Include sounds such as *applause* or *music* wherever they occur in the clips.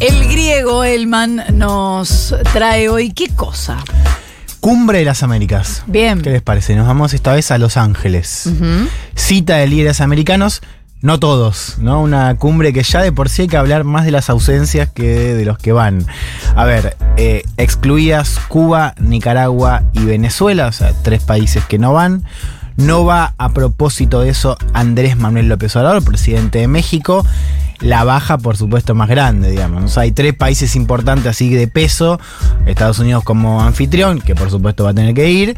El griego Elman nos trae hoy qué cosa. Cumbre de las Américas. Bien. ¿Qué les parece? Nos vamos esta vez a Los Ángeles. Cita de líderes americanos, no todos, ¿no? Una cumbre que ya de por sí hay que hablar más de las ausencias que de los que van. A ver, eh, excluidas Cuba, Nicaragua y Venezuela, o sea, tres países que no van. No va a propósito de eso Andrés Manuel López Obrador, presidente de México. La baja, por supuesto, más grande, digamos. Hay tres países importantes así de peso. Estados Unidos como anfitrión, que por supuesto va a tener que ir.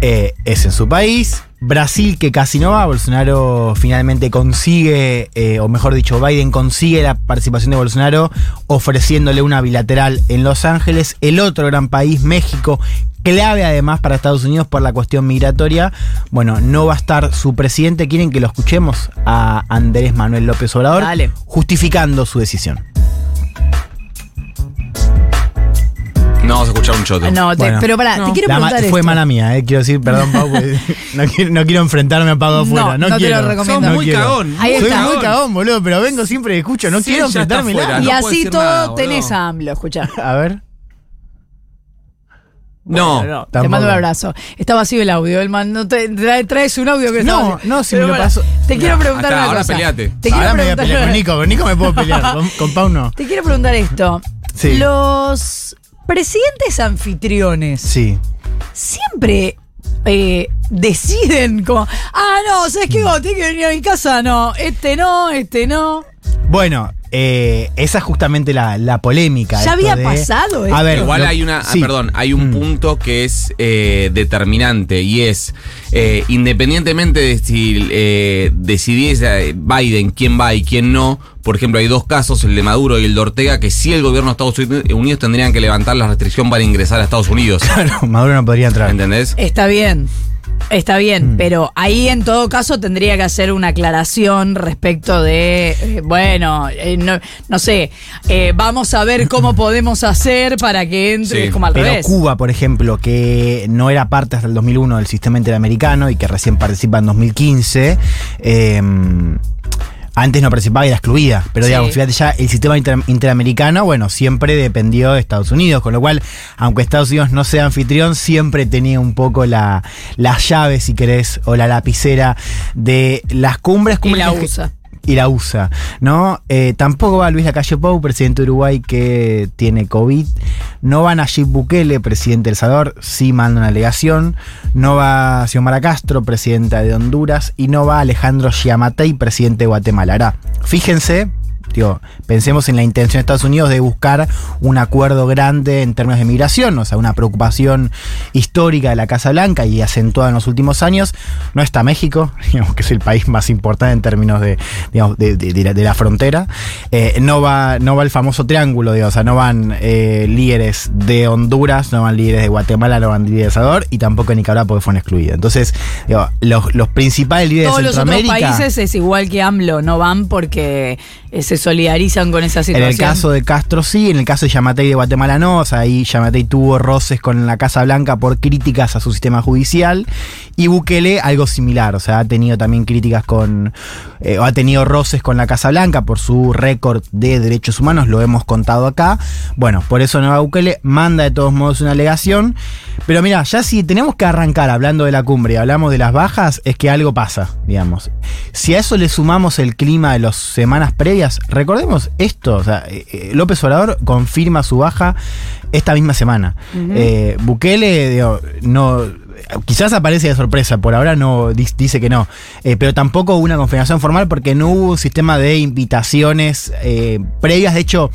eh, es en su país. Brasil, que casi no va. Bolsonaro finalmente consigue, eh, o mejor dicho, Biden consigue la participación de Bolsonaro ofreciéndole una bilateral en Los Ángeles. El otro gran país, México, clave además para Estados Unidos por la cuestión migratoria. Bueno, no va a estar su presidente. ¿Quieren que lo escuchemos a Andrés Manuel López Obrador? Dale. Justificando su decisión. No vamos a escuchar un choto. No, te- Bueno. pero pará, te No. quiero La ma- preguntar fue esto. mala mía, eh, quiero decir, perdón, Pau, porque *laughs* no, quiero, no quiero enfrentarme a Pau No, afuera. No, no te lo quiero. recomiendo. Sos muy quiero. cagón. Ahí Soy está. muy cagón, boludo, pero vengo siempre y escucho, no Sí, quiero ya está enfrentarme fuera. Y no puedo así decir todo nada, boludo. tenés a AMLO, escuchá. *laughs* A ver. No. Bueno, te mando un abrazo. Está vacío el audio, Elman. No te, trae- traes un audio que No, está- no, si Pero me lo pará, paso- Te quiero preguntar hasta una ahora cosa. peleate. Te quiero Ahora me voy a preguntar- pelear con Nico, con Nico me puedo *laughs* pelear, con, con Pau no. Te quiero preguntar esto. Sí. Los presidentes anfitriones Sí. siempre eh, deciden como, ah, no, ¿sabes qué? Vos tenés que venir a mi casa. No, este no, este no. Bueno, eh, esa es justamente la, la polémica. Ya había de- pasado esto. A ver, Igual lo- hay una, ah, perdón, hay un Mm. punto que es eh, determinante y es, eh, independientemente de si eh, decidiese Biden quién va y quién no, por ejemplo, hay dos casos, el de Maduro y el de Ortega, que sí el gobierno de Estados Unidos tendrían que levantar la restricción para ingresar a Estados Unidos. *laughs* Claro, Maduro no podría entrar. ¿Entendés? Está bien. Está bien, Mm. pero ahí en todo caso tendría que hacer una aclaración respecto de, eh, bueno, eh, no, no sé, eh, vamos a ver cómo podemos hacer para que entre, Sí, como al Pero revés. Cuba, por ejemplo, que no era parte hasta el 2001 del sistema interamericano y que recién participa en 2015, eh, antes no participaba y era excluida. Pero Sí. digamos, fíjate ya, el sistema inter- interamericano, bueno, siempre dependió de Estados Unidos, con lo cual, aunque Estados Unidos no sea anfitrión, siempre tenía un poco la, la llave, si querés, o la lapicera de las cumbres. y cumbres la que- usa. Y la usa, ¿no? Eh, tampoco va Luis Lacalle Pou, presidente de Uruguay que tiene COVID. No va Nayib Bukele, presidente de El Salvador, sí manda una delegación. No va Xiomara Castro, presidenta de Honduras. Y no va Alejandro Giamatei, presidente de Guatemala. Fíjense. Digo, pensemos en la intención de Estados Unidos de buscar un acuerdo grande en términos de migración, o sea, una preocupación histórica de la Casa Blanca y acentuada en los últimos años. No está México, *laughs* digamos que es el país más importante en términos de, digamos, de, de- de la, de la frontera. Eh, no, va, no va el famoso triángulo, digamos, o sea, no van eh, líderes de Honduras, no van líderes de Guatemala, no van líderes de Salvador y tampoco de Nicaragua porque fueron excluidos. Entonces, digo, los, los principales líderes Todos de los otros Centroamérica. países es igual que AMLO, no van porque eh, se solidarizan con esa En situación. el caso de Castro sí, en el caso de Yamatei de Guatemala no, o sea, ahí Yamatei tuvo roces con la Casa Blanca por críticas a su sistema judicial y Bukele algo similar, o sea, ha tenido también críticas con, eh, o ha tenido roces con la Casa Blanca por su récord de derechos humanos, lo hemos contado acá. Bueno, por eso Nueva Bukele manda de todos modos una alegación, pero mira, ya si tenemos que arrancar hablando de la cumbre y hablamos de las bajas, es que algo pasa, digamos. Si a eso le sumamos el clima de las semanas previas, recordemos esto, o sea, eh, eh, López Obrador confirma su baja esta misma semana. Eh, Bukele, digo, no, quizás aparece de sorpresa, por ahora no dice que no, Eh, pero tampoco hubo una confirmación formal porque no hubo un sistema de invitaciones eh, previas. De hecho,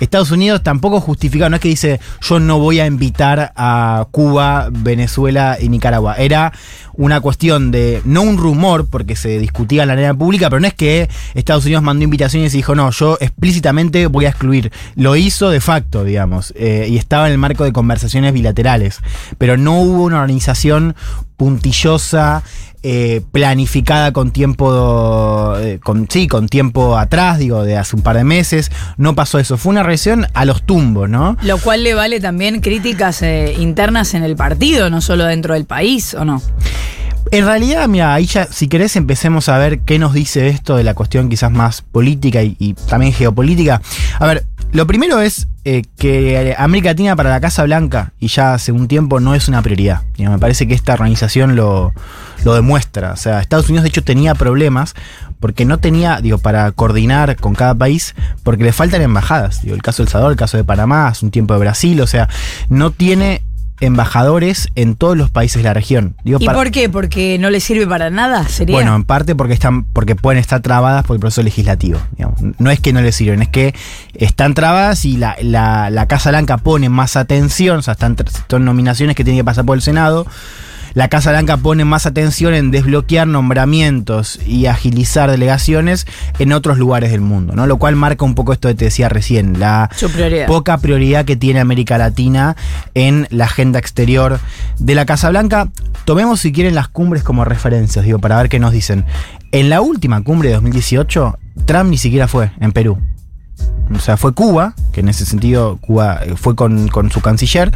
Estados Unidos tampoco justifica, no es que dice yo no voy a invitar a Cuba, Venezuela y Nicaragua. Era una cuestión de, no un rumor, porque se discutía en la arena pública, pero no es que Estados Unidos mandó invitaciones y dijo, no, yo explícitamente voy a excluir. Lo hizo de facto, digamos, eh, y estaba en el marco de conversaciones bilaterales, pero no hubo una organización puntillosa, eh, planificada con tiempo, eh, con, sí, con tiempo atrás, digo, de hace un par de meses. No pasó eso. Fue una reacción a los tumbos, ¿no? Lo cual le vale también críticas eh, internas en el partido, no solo dentro del país, ¿o no? En realidad, mira, ahí ya, si querés, empecemos a ver qué nos dice esto de la cuestión quizás más política y, y también geopolítica. A ver, lo primero es eh, que América Latina para la Casa Blanca, y ya hace un tiempo, no es una prioridad. Digamos, me parece que esta organización lo, lo demuestra. O sea, Estados Unidos de hecho tenía problemas porque no tenía, digo, para coordinar con cada país, porque le faltan embajadas. Digo, el caso de El Salvador, el caso de Panamá, hace un tiempo de Brasil, o sea, no tiene embajadores en todos los países de la región. Digo, ¿Y para- por qué? ¿Porque no le sirve para nada? ¿Sería? bueno, en parte porque están, porque pueden estar trabadas por el proceso legislativo. digamos. No es que no les sirven, es que están trabadas y la, la- la Casa Blanca pone más atención, o sea, están, son nominaciones que tienen que pasar por el Senado. La Casa Blanca pone más atención en desbloquear nombramientos y agilizar delegaciones en otros lugares del mundo, ¿no? Lo cual marca un poco esto que te decía recién, la prioridad. poca prioridad que tiene América Latina en la agenda exterior de la Casa Blanca. Tomemos si quieren las cumbres como referencias, digo, para ver qué nos dicen. En la última cumbre de 2018, Trump ni siquiera fue en Perú. O sea, fue Cuba, que en ese sentido Cuba eh, fue con, con su canciller,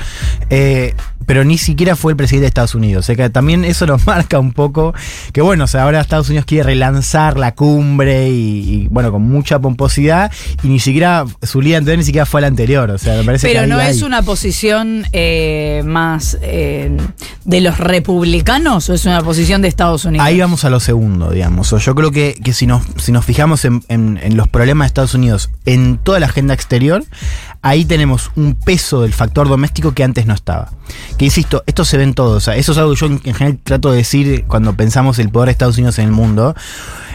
eh, pero ni siquiera fue el presidente de Estados Unidos. O sea que también eso nos *laughs* marca un poco que, bueno, o sea, ahora Estados Unidos quiere relanzar la cumbre y, y, bueno, con mucha pomposidad, y ni siquiera su líder anterior ni siquiera fue la anterior. O sea, me parece que Pero no hay- es una posición eh, más eh, de los republicanos o es una posición de Estados Unidos. Ahí vamos a lo segundo, digamos. O yo creo que, que si, nos, si nos fijamos en, en- en los problemas de Estados Unidos en toda la agenda exterior, ahí tenemos un peso del factor doméstico que antes no estaba. Que insisto, esto se ve en todo. O sea, eso es algo que yo en, en general trato de decir cuando pensamos el poder de Estados Unidos en el mundo.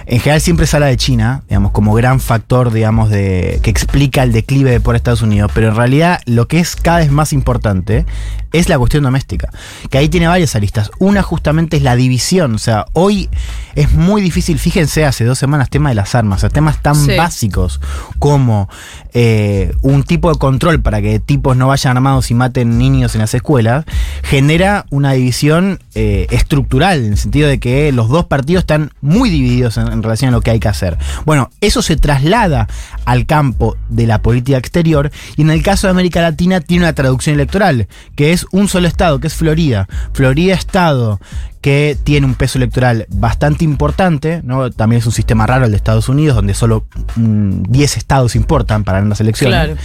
En general siempre habla de China, digamos, como gran factor, digamos, de, que explica el declive de por Estados Unidos, pero en realidad lo que es cada vez más importante es la cuestión doméstica, que ahí tiene varias aristas. Una justamente es la división, o sea, hoy es muy difícil, fíjense, hace dos semanas, tema de las armas, o sea, temas tan Sí. básicos como eh, un tipo de control para que tipos no vayan armados y maten niños en las escuelas, genera una división eh, estructural, en el sentido de que los dos partidos están muy divididos en, en relación a lo que hay que hacer. Bueno, eso se traslada al campo de la política exterior y en el caso de América Latina tiene una traducción electoral, que es un solo estado, que es Florida. Florida Estado que tiene un peso electoral bastante importante, ¿no? También es un sistema raro el de Estados Unidos, donde solo mm, 10 estados importan para las elecciones. Claro.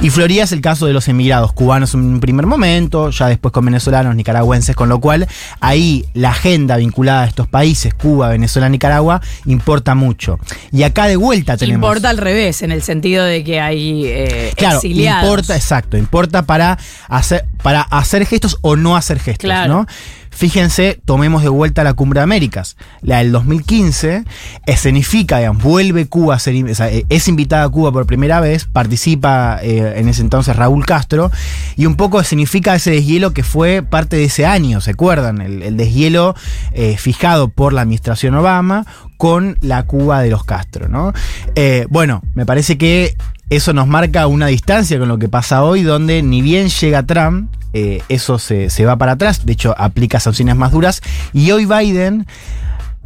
Y Florida es el caso de los emigrados cubanos en un primer momento, ya después con venezolanos, nicaragüenses, con lo cual ahí la agenda vinculada a estos países, Cuba, Venezuela, Nicaragua, importa mucho. Y acá de vuelta tenemos... Importa al revés, en el sentido de que hay eh, Claro, exiliados. importa, exacto, importa para hacer, para hacer gestos o no hacer gestos, Claro. ¿no? Fíjense, tomemos de vuelta la Cumbre de Américas. La del 2015 escenifica, vuelve Cuba a ser, eh, es invitada a Cuba por primera vez, participa eh, en ese entonces Raúl Castro, y un poco escenifica ese deshielo que fue parte de ese año, ¿se acuerdan? El, el deshielo eh, fijado por la administración Obama con la Cuba de los Castro, ¿no? Bueno, me parece que eso nos marca una distancia con lo que pasa hoy, donde ni bien llega Trump, eh, eso se, se va para atrás, de hecho aplica sanciones más duras, y hoy Biden,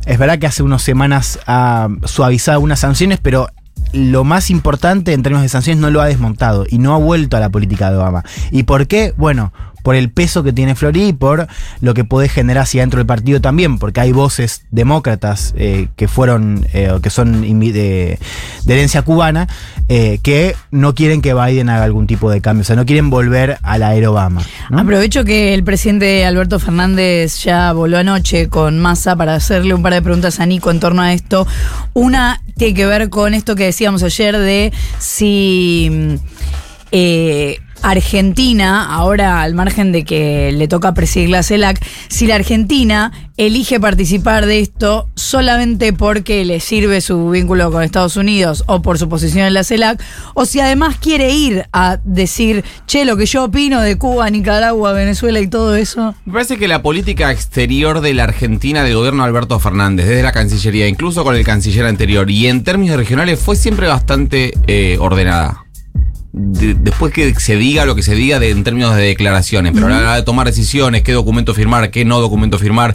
es verdad que hace unas semanas ha suavizado algunas sanciones, pero lo más importante en términos de sanciones no lo ha desmontado y no ha vuelto a la política de Obama. ¿Y por qué? Bueno, por el peso que tiene Florida y por lo que puede generar hacia dentro del partido también, porque hay voces demócratas eh, que fueron, eh, que son de, herencia cubana, eh, que no quieren que Biden haga algún tipo de cambio, o sea, no quieren volver a la era Obama. Aprovecho que el presidente Alberto Fernández ya voló anoche con Massa para hacerle un par de preguntas a Nico en torno a esto. Una tiene que ver con esto que decíamos ayer de si mm, eh, Argentina, ahora al margen de que le toca presidir la CELAC, si la Argentina elige participar de esto solamente porque le sirve su vínculo con Estados Unidos o por su posición en la CELAC, o si además quiere ir a decir, che, lo que yo opino de Cuba, Nicaragua, Venezuela y todo eso. Me parece que la política exterior de la Argentina del gobierno Alberto Fernández, desde la Cancillería, incluso con el canciller anterior, y en términos regionales, fue siempre bastante eh, ordenada. De- después que se diga lo que se diga de, en términos de declaraciones, pero a la hora de tomar decisiones, qué documento firmar, qué no documento firmar,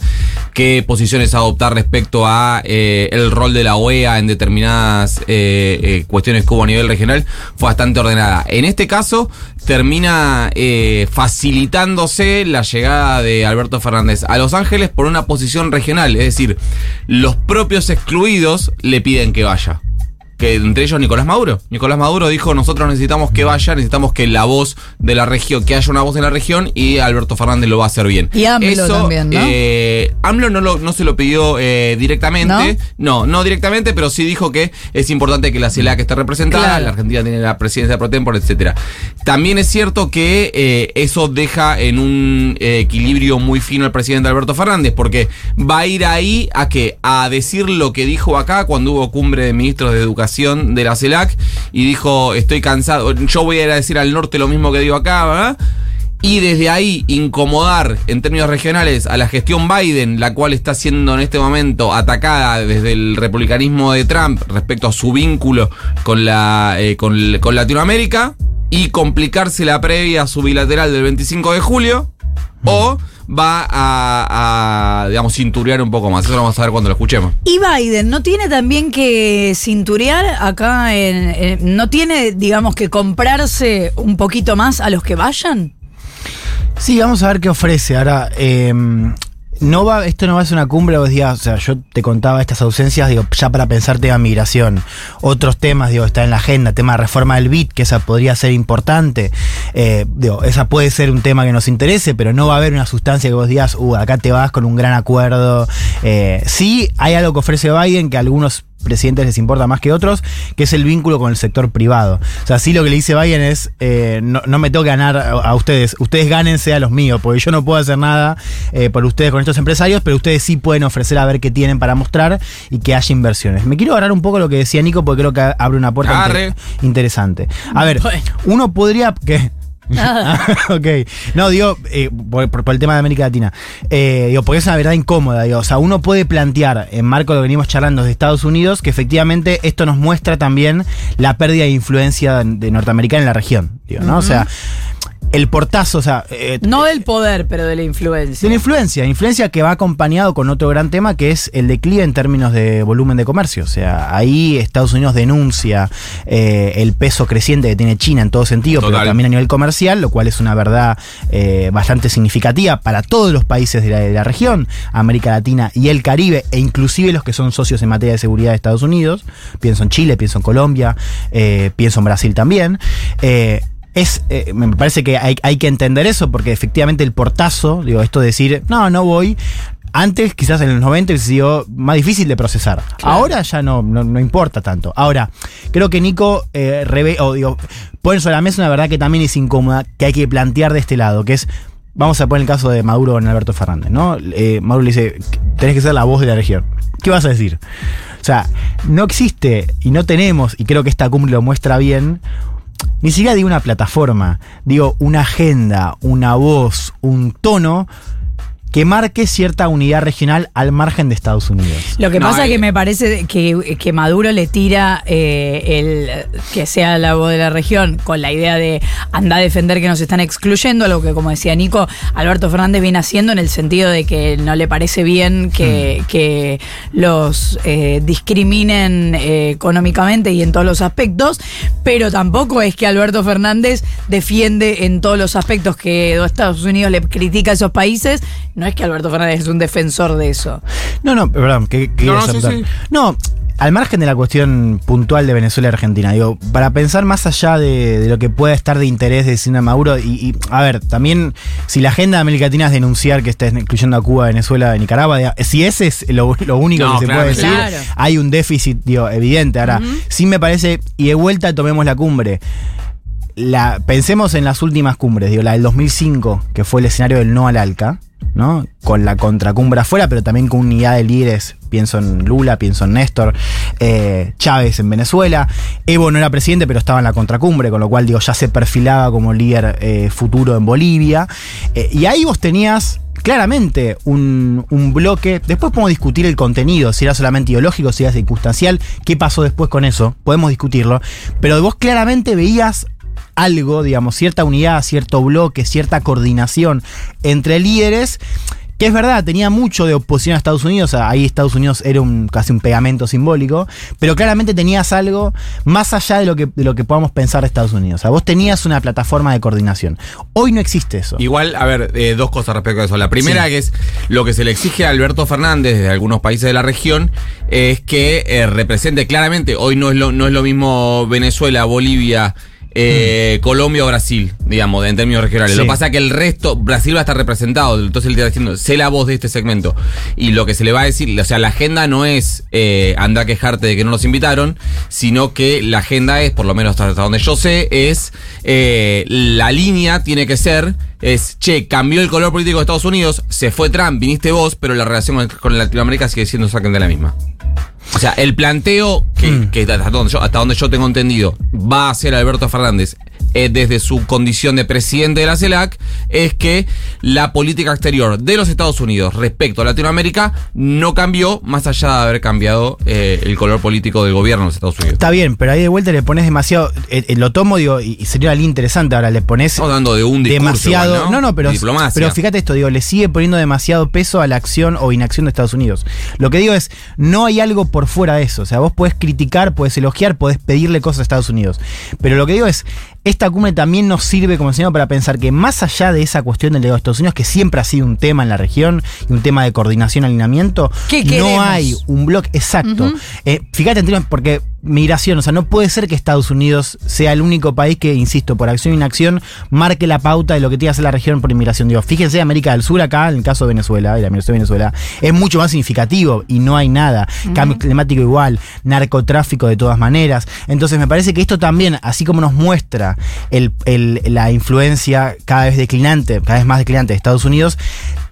qué posiciones adoptar respecto a eh, el rol de la OEA en determinadas eh, eh, cuestiones que hubo a nivel regional, fue bastante ordenada. En este caso, termina eh, facilitándose la llegada de Alberto Fernández a Los Ángeles por una posición regional, es decir, los propios excluidos le piden que vaya que entre ellos Nicolás Maduro. Nicolás Maduro dijo, nosotros necesitamos que vaya, necesitamos que la voz de la región, que haya una voz en la región y Alberto Fernández lo va a hacer bien. Y AMLO también, ¿no? eh, AMLO no, lo- no se lo pidió eh, directamente, ¿No? ¿No? directamente, pero sí dijo que es importante que la CELAC esté representada, Claro. la Argentina tiene la presidencia pro tempore, etcétera. También es cierto que eh, eso deja en un eh, equilibrio muy fino al presidente Alberto Fernández, porque va a ir ahí a que a decir lo que dijo acá cuando hubo cumbre de ministros de educación de la CELAC y dijo estoy cansado, yo voy a ir a decir al norte lo mismo que digo acá, ¿verdad? Y desde ahí incomodar en términos regionales a la gestión Biden, la cual está siendo en este momento atacada desde el republicanismo de Trump respecto a su vínculo con, la, eh, con, con Latinoamérica, y complicarse la previa a su bilateral del 25 de julio, o va a, a, digamos, cinturear un poco más. Eso lo vamos a ver cuando lo escuchemos. Y Biden, ¿no tiene también que cinturear acá en, en- ¿No tiene, digamos, que comprarse un poquito más a los que vayan? Sí, vamos a ver qué ofrece. Ahora, eh, no va, esto no va a ser una cumbre, vos digas, o sea, yo te contaba estas ausencias, digo, ya para pensar tema migración. Otros temas, digo, está en la agenda, tema de reforma del BIT, que esa podría ser importante. Eh, digo, esa puede ser un tema que nos interese, pero no va a haber una sustancia que vos digas, uh, acá te vas con un gran acuerdo. Eh, sí, hay algo que ofrece Biden que algunos presidentes les importa más que otros, que es el vínculo con el sector privado. O sea, sí lo que le dice Biden es, eh, no, no me tengo que ganar a, a ustedes, ustedes gánense a los míos, porque yo no puedo hacer nada eh, por ustedes con estos empresarios, pero ustedes sí pueden ofrecer a ver qué tienen para mostrar y que haya inversiones. Me quiero agarrar un poco lo que decía Nico, porque creo que abre una puerta inter- interesante. A ver, Bueno. uno podría... que *laughs* ok. No, digo, eh, por, el tema de América Latina. Eh, digo, porque es una verdad incómoda. Digo, o sea, uno puede plantear, en marco de lo que venimos charlando de Estados Unidos, que efectivamente esto nos muestra también la pérdida de influencia de norteamericana en la región. Digo, ¿no? O sea, el portazo, o sea. eh, No del poder, pero de la de influencia. la influencia, influencia que va acompañado con otro gran tema que es el declive en términos de volumen de comercio. O sea, ahí Estados Unidos denuncia eh, el peso creciente que tiene China en todo sentido, pero también a nivel comercial, lo cual es una verdad eh, bastante significativa para todos los países de la, de la región, América Latina y el Caribe, e inclusive los que son socios en materia de seguridad de Estados Unidos. Pienso en Chile, pienso en Colombia, eh, pienso en Brasil también. Eh, es, eh, me parece que hay, hay que entender eso, porque efectivamente el portazo, digo, esto de decir, no, no voy. Antes, quizás en los 90, hubiese sido más difícil de procesar. Ahora ya no, no, no importa tanto. Ahora, creo que Nico eh, reve- o, digo, pone sobre la mesa una verdad que también es incómoda, que hay que plantear de este lado, que es, vamos a poner el caso de Maduro con Alberto Fernández, ¿no? Eh, Maduro le dice, tenés que ser la voz de la región. ¿Qué vas a decir? O sea, no existe y no tenemos, y creo que esta cumbre lo muestra bien, ni siquiera digo una plataforma, digo una agenda, una voz, un tono que marque cierta unidad regional al margen de Estados Unidos. Lo que No, pasa eh. que me parece que, que Maduro le tira eh, el que sea la voz de la región con la idea de andar a defender que nos están excluyendo, algo que como decía Nico, Alberto Fernández viene haciendo en el sentido de que no le parece bien que, que los eh, discriminen eh, económicamente y en todos los aspectos, pero tampoco es que Alberto Fernández defiende en todos los aspectos que Estados Unidos le critica a esos países, no es que Alberto Fernández es un defensor de eso. No, no, perdón, que, que No, no, sí, saltar. sí. No, al margen de la cuestión puntual de Venezuela y Argentina, digo, para pensar más allá de, de lo que pueda estar de interés de Sina Maduro, y, y, a ver, también, si la agenda de América Latina es denunciar que está incluyendo a Cuba, Venezuela, Nicaragua, si ese es lo, lo único No, que se puede decir, Claro. hay un déficit digo, evidente. Ahora, sí me parece, y de vuelta tomemos la cumbre. La, pensemos en las últimas cumbres, digo, la del 2005, que fue el escenario del no al ALCA, ¿no? Con la contracumbre afuera, pero también con unidad de líderes. Pienso en Lula, pienso en Néstor, eh, Chávez en Venezuela. Evo no era presidente, pero estaba en la contracumbre, con lo cual, digo, ya se perfilaba como líder eh, futuro en Bolivia. Eh, y ahí vos tenías claramente un, un bloque. Después podemos discutir el contenido, si era solamente ideológico, si era circunstancial, qué pasó después con eso, podemos discutirlo. Pero vos claramente veías algo, digamos, cierta unidad, cierto bloque, cierta coordinación entre líderes que es verdad, tenía mucho de oposición a Estados Unidos, ahí Estados Unidos era un, casi un pegamento simbólico, pero claramente tenías algo más allá de lo que, de lo que podamos pensar de Estados Unidos. O sea, vos tenías una plataforma de coordinación. Hoy no existe eso. Igual, a ver, eh, dos cosas respecto a eso. La primera, Sí. que es lo que se le exige a Alberto Fernández de algunos países de la región, es que eh, represente claramente, hoy no es lo, no es lo mismo Venezuela, Bolivia. Eh, Colombia o Brasil, digamos, en términos regionales. Mm. Sí. Lo que pasa es que el resto, Brasil va a estar representado, entonces él está diciendo, sé la voz de este segmento. Y lo que se le va a decir, o sea, la agenda no es eh, anda a quejarte de que no nos invitaron, sino que la agenda es, por lo menos hasta, hasta donde yo sé, es eh, la línea tiene que ser, es, che, cambió el color político de Estados Unidos, se fue Trump, viniste vos, pero la relación con, con Latinoamérica sigue siendo exactamente la misma. O sea, el planteo que, Mm. que hasta, donde yo, hasta donde yo tengo entendido va a hacer Alberto Fernández eh, desde su condición de presidente de la CELAC es que la política exterior de los Estados Unidos respecto a Latinoamérica no cambió más allá de haber cambiado eh, el color político del gobierno de los Estados Unidos. Está bien, pero ahí de vuelta le pones demasiado. eh, lo tomo, digo, y, y sería interesante. Ahora le pones Estamos hablando de un discurso demasiado. igual, no, no, pero, Diplomacia. pero fíjate esto, digo, le sigue poniendo demasiado peso a la acción o inacción de Estados Unidos. Lo que digo es, no hay algo por fuera de eso. O sea, vos podés criticar, podés elogiar, podés pedirle cosas a Estados Unidos. Pero lo que digo es, esta cumbre también nos sirve como señal para pensar que más allá de esa cuestión del legado de Estados Unidos, que siempre ha sido un tema en la región y un tema de coordinación, alineamiento, ¿Qué no hay un bloque exacto. Eh, fíjate, en términos- porque migración, o sea, no puede ser que Estados Unidos sea el único país que, insisto, por acción e inacción, marque la pauta de lo que tiene que hacer la región por inmigración. Digo, fíjense, América del Sur acá, en el caso de Venezuela, y la migración de Venezuela, es mucho más significativo y no hay nada. Cambio climático igual, narcotráfico de todas maneras. Entonces me parece que esto también, así como nos muestra el- el- la influencia cada vez declinante, cada vez más declinante de Estados Unidos,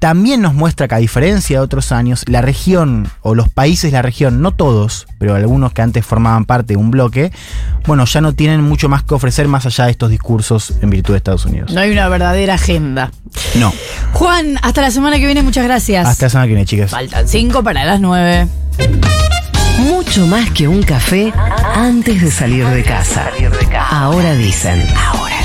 también nos muestra que a diferencia de otros años, la región o los países de la región, no todos, pero algunos que antes formaban parte de un bloque, bueno, ya no tienen mucho más que ofrecer más allá de estos discursos en virtud de Estados Unidos. No hay una verdadera agenda. No. Juan, hasta la semana que viene, muchas gracias. Hasta la semana que viene, chicas. Faltan cinco para las nueve. Mucho más que un café antes de salir de casa. Ahora dicen. Ahora